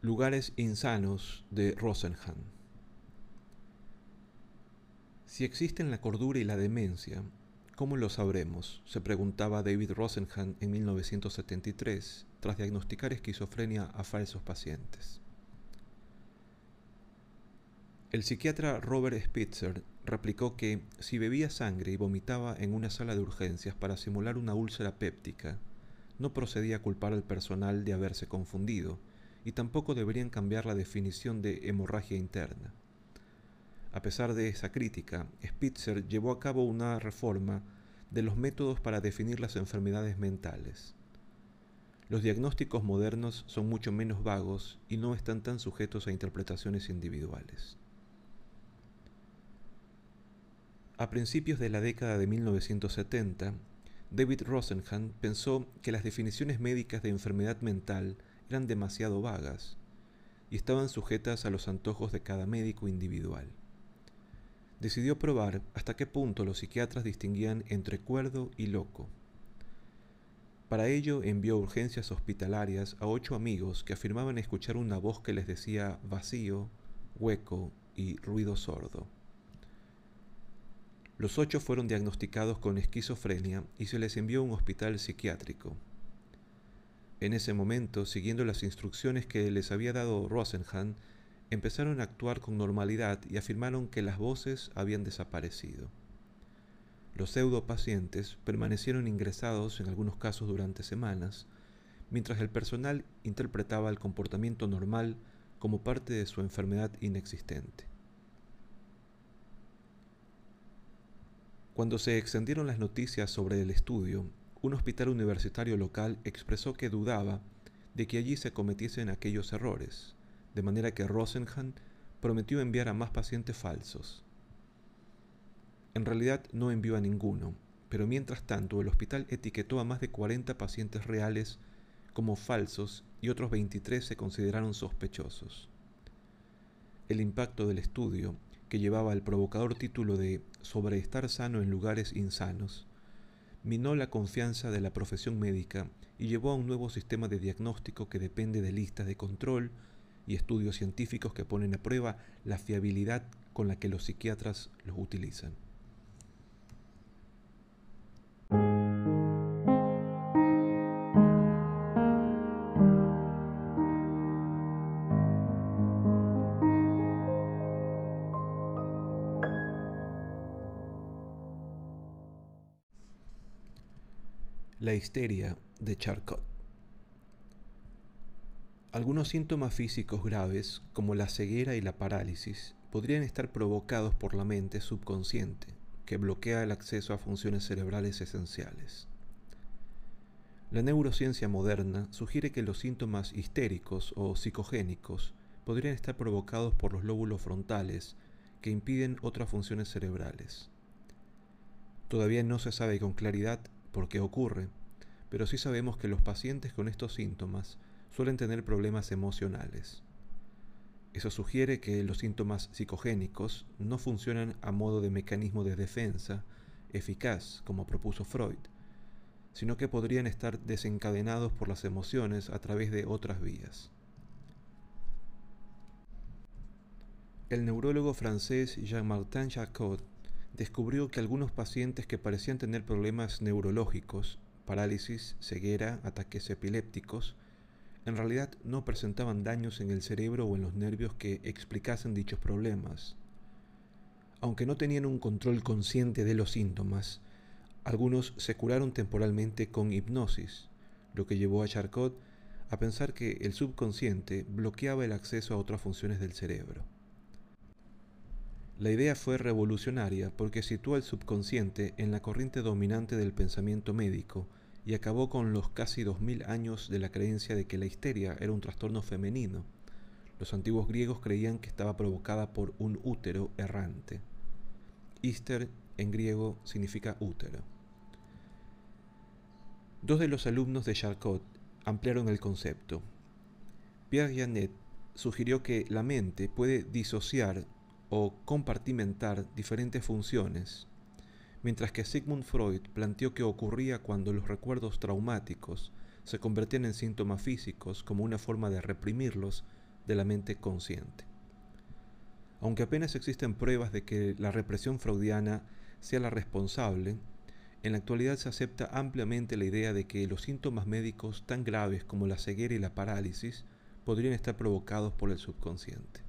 Lugares insanos de Rosenhan. Si existen la cordura y la demencia, ¿cómo lo sabremos? se preguntaba David Rosenhan en 1973 tras diagnosticar esquizofrenia a falsos pacientes. El psiquiatra Robert Spitzer replicó que si bebía sangre y vomitaba en una sala de urgencias para simular una úlcera péptica, no procedía a culpar al personal de haberse confundido, y tampoco deberían cambiar la definición de hemorragia interna. A pesar de esa crítica, Spitzer llevó a cabo una reforma de los métodos para definir las enfermedades mentales. Los diagnósticos modernos son mucho menos vagos y no están tan sujetos a interpretaciones individuales. A principios de la década de 1970, David Rosenhan pensó que las definiciones médicas de enfermedad mental eran demasiado vagas y estaban sujetas a los antojos de cada médico individual. Decidió probar hasta qué punto los psiquiatras distinguían entre cuerdo y loco. Para ello envió urgencias hospitalarias a ocho amigos que afirmaban escuchar una voz que les decía vacío, hueco y ruido sordo. Los ocho fueron diagnosticados con esquizofrenia y se les envió a un hospital psiquiátrico. En ese momento, siguiendo las instrucciones que les había dado Rosenhan, empezaron a actuar con normalidad y afirmaron que las voces habían desaparecido. Los pseudopacientes permanecieron ingresados en algunos casos durante semanas, mientras el personal interpretaba el comportamiento normal como parte de su enfermedad inexistente. Cuando se extendieron las noticias sobre el estudio, un hospital universitario local expresó que dudaba de que allí se cometiesen aquellos errores, de manera que Rosenhan prometió enviar a más pacientes falsos. En realidad no envió a ninguno, pero mientras tanto el hospital etiquetó a más de 40 pacientes reales como falsos y otros 23 se consideraron sospechosos. El impacto del estudio que llevaba el provocador título de Sobre estar sano en lugares insanos, minó la confianza de la profesión médica y llevó a un nuevo sistema de diagnóstico que depende de listas de control y estudios científicos que ponen a prueba la fiabilidad con la que los psiquiatras los utilizan. La histeria de Charcot. Algunos síntomas físicos graves, como la ceguera y la parálisis, podrían estar provocados por la mente subconsciente, que bloquea el acceso a funciones cerebrales esenciales. La neurociencia moderna sugiere que los síntomas histéricos o psicogénicos podrían estar provocados por los lóbulos frontales que impiden otras funciones cerebrales. Todavía no se sabe con claridad por qué ocurre, pero sí sabemos que los pacientes con estos síntomas suelen tener problemas emocionales. Eso sugiere que los síntomas psicogénicos no funcionan a modo de mecanismo de defensa eficaz, como propuso Freud, sino que podrían estar desencadenados por las emociones a través de otras vías. El neurólogo francés Jean-Martin Jacot descubrió que algunos pacientes que parecían tener problemas neurológicos, parálisis, ceguera, ataques epilépticos, en realidad no presentaban daños en el cerebro o en los nervios que explicasen dichos problemas. Aunque no tenían un control consciente de los síntomas, algunos se curaron temporalmente con hipnosis, lo que llevó a Charcot a pensar que el subconsciente bloqueaba el acceso a otras funciones del cerebro. La idea fue revolucionaria porque situó al subconsciente en la corriente dominante del pensamiento médico y acabó con los casi dos mil años de la creencia de que la histeria era un trastorno femenino. Los antiguos griegos creían que estaba provocada por un útero errante. Hister en griego significa útero. Dos de los alumnos de Charcot ampliaron el concepto. Pierre Janet sugirió que la mente puede disociar o compartimentar diferentes funciones, mientras que Sigmund Freud planteó que ocurría cuando los recuerdos traumáticos se convertían en síntomas físicos como una forma de reprimirlos de la mente consciente. Aunque apenas existen pruebas de que la represión freudiana sea la responsable, en la actualidad se acepta ampliamente la idea de que los síntomas médicos tan graves como la ceguera y la parálisis podrían estar provocados por el subconsciente.